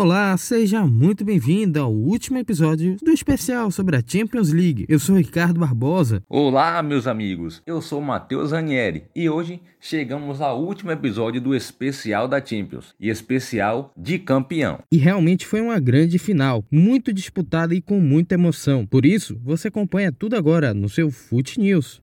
Olá, seja muito bem-vindo ao último episódio do especial sobre a Champions League. Eu sou Ricardo Barbosa. Olá, meus amigos. Eu sou Matheus Ranieri e hoje chegamos ao último episódio do especial da Champions e especial de campeão. E realmente foi uma grande final, muito disputada e com muita emoção. Por isso, você acompanha tudo agora no seu Foot News.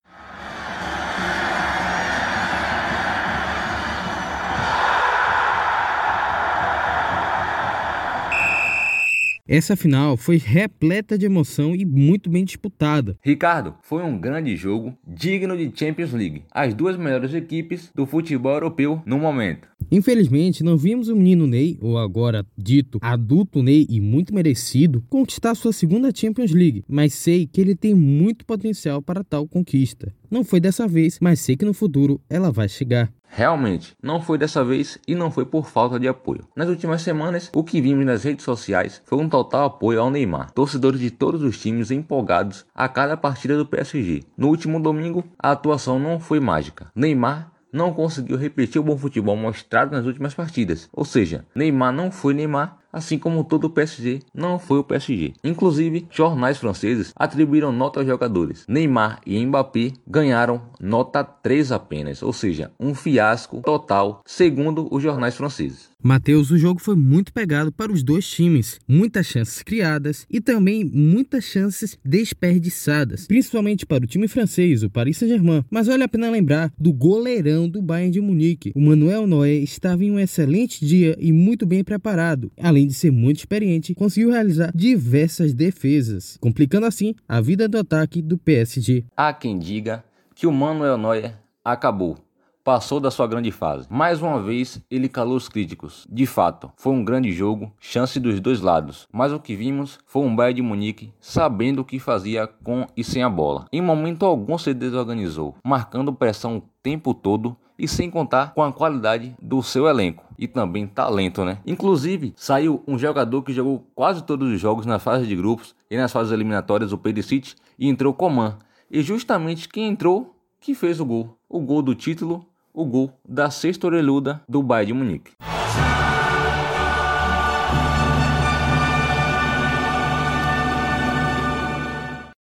Essa final foi repleta de emoção e muito bem disputada. Ricardo, foi um grande jogo, digno de Champions League. As duas melhores equipes do futebol europeu no momento. Infelizmente, não vimos o menino Ney, ou agora dito adulto Ney e muito merecido, conquistar sua segunda Champions League, mas sei que ele tem muito potencial para tal conquista. Não foi dessa vez, mas sei que no futuro ela vai chegar. Realmente, não foi dessa vez e não foi por falta de apoio. Nas últimas semanas, o que vimos nas redes sociais foi um total apoio ao Neymar. Torcedores de todos os times empolgados a cada partida do PSG. No último domingo, a atuação não foi mágica. Neymar não conseguiu repetir o bom futebol mostrado nas últimas partidas. Ou seja, Neymar não foi Neymar assim como todo o PSG não foi o PSG. Inclusive, jornais franceses atribuíram nota aos jogadores. Neymar e Mbappé ganharam nota 3 apenas, ou seja, um fiasco total, segundo os jornais franceses. Matheus, o jogo foi muito pegado para os dois times, muitas chances criadas e também muitas chances desperdiçadas, principalmente para o time francês, o Paris Saint-Germain. Mas vale a pena lembrar do goleirão do Bayern de Munique. O Manuel Noé estava em um excelente dia e muito bem preparado. Além de ser muito experiente, conseguiu realizar diversas defesas, complicando assim a vida do ataque do PSG. Há quem diga que o Manuel Neuer acabou passou da sua grande fase. Mais uma vez, ele calou os críticos. De fato, foi um grande jogo, chance dos dois lados. Mas o que vimos foi um Bayern de Munique sabendo o que fazia com e sem a bola. Em momento algum se desorganizou, marcando pressão o tempo todo e sem contar com a qualidade do seu elenco e também talento, né? Inclusive, saiu um jogador que jogou quase todos os jogos na fase de grupos e nas fases eliminatórias, o Perisic, e entrou Coman. E justamente quem entrou que fez o gol, o gol do título o gol da sexta orelhuda do Bayern de Munique.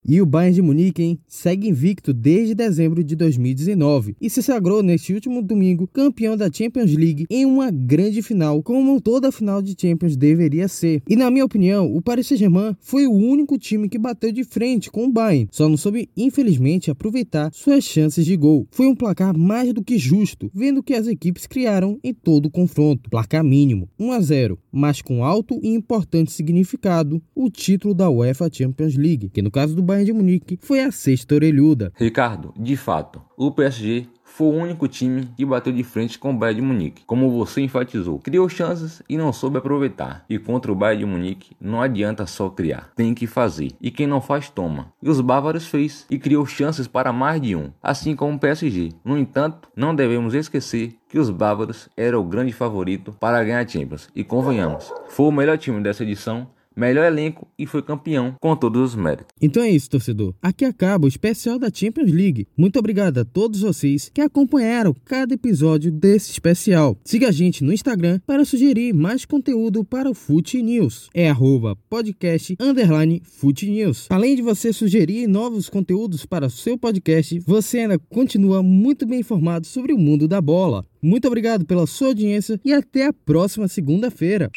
E o Bayern de Munique hein, segue invicto desde dezembro de 2019 e se sagrou neste último domingo campeão da Champions League em uma grande final, como toda final de Champions deveria ser. E na minha opinião, o Paris Saint-Germain foi o único time que bateu de frente com o Bayern, só não soube infelizmente aproveitar suas chances de gol. Foi um placar mais do que justo, vendo que as equipes criaram em todo o confronto. Placar mínimo, 1 a 0, mas com alto e importante significado, o título da UEFA Champions League, que no caso do Bayern Bayern de Munique foi a sexta orelhuda. Ricardo, de fato, o PSG foi o único time que bateu de frente com o Bayern de Munique, como você enfatizou. Criou chances e não soube aproveitar. E contra o Bayern de Munique não adianta só criar, tem que fazer. E quem não faz toma. E os bávaros fez e criou chances para mais de um, assim como o PSG. No entanto, não devemos esquecer que os bávaros eram o grande favorito para ganhar a Champions. E convenhamos, foi o melhor time dessa edição melhor elenco e foi campeão com todos os méritos. Então é isso, torcedor. Aqui acaba o especial da Champions League. Muito obrigado a todos vocês que acompanharam cada episódio desse especial. Siga a gente no Instagram para sugerir mais conteúdo para o Foot News. É arroba podcast underline Foot News. Além de você sugerir novos conteúdos para o seu podcast, você ainda continua muito bem informado sobre o mundo da bola. Muito obrigado pela sua audiência e até a próxima segunda-feira.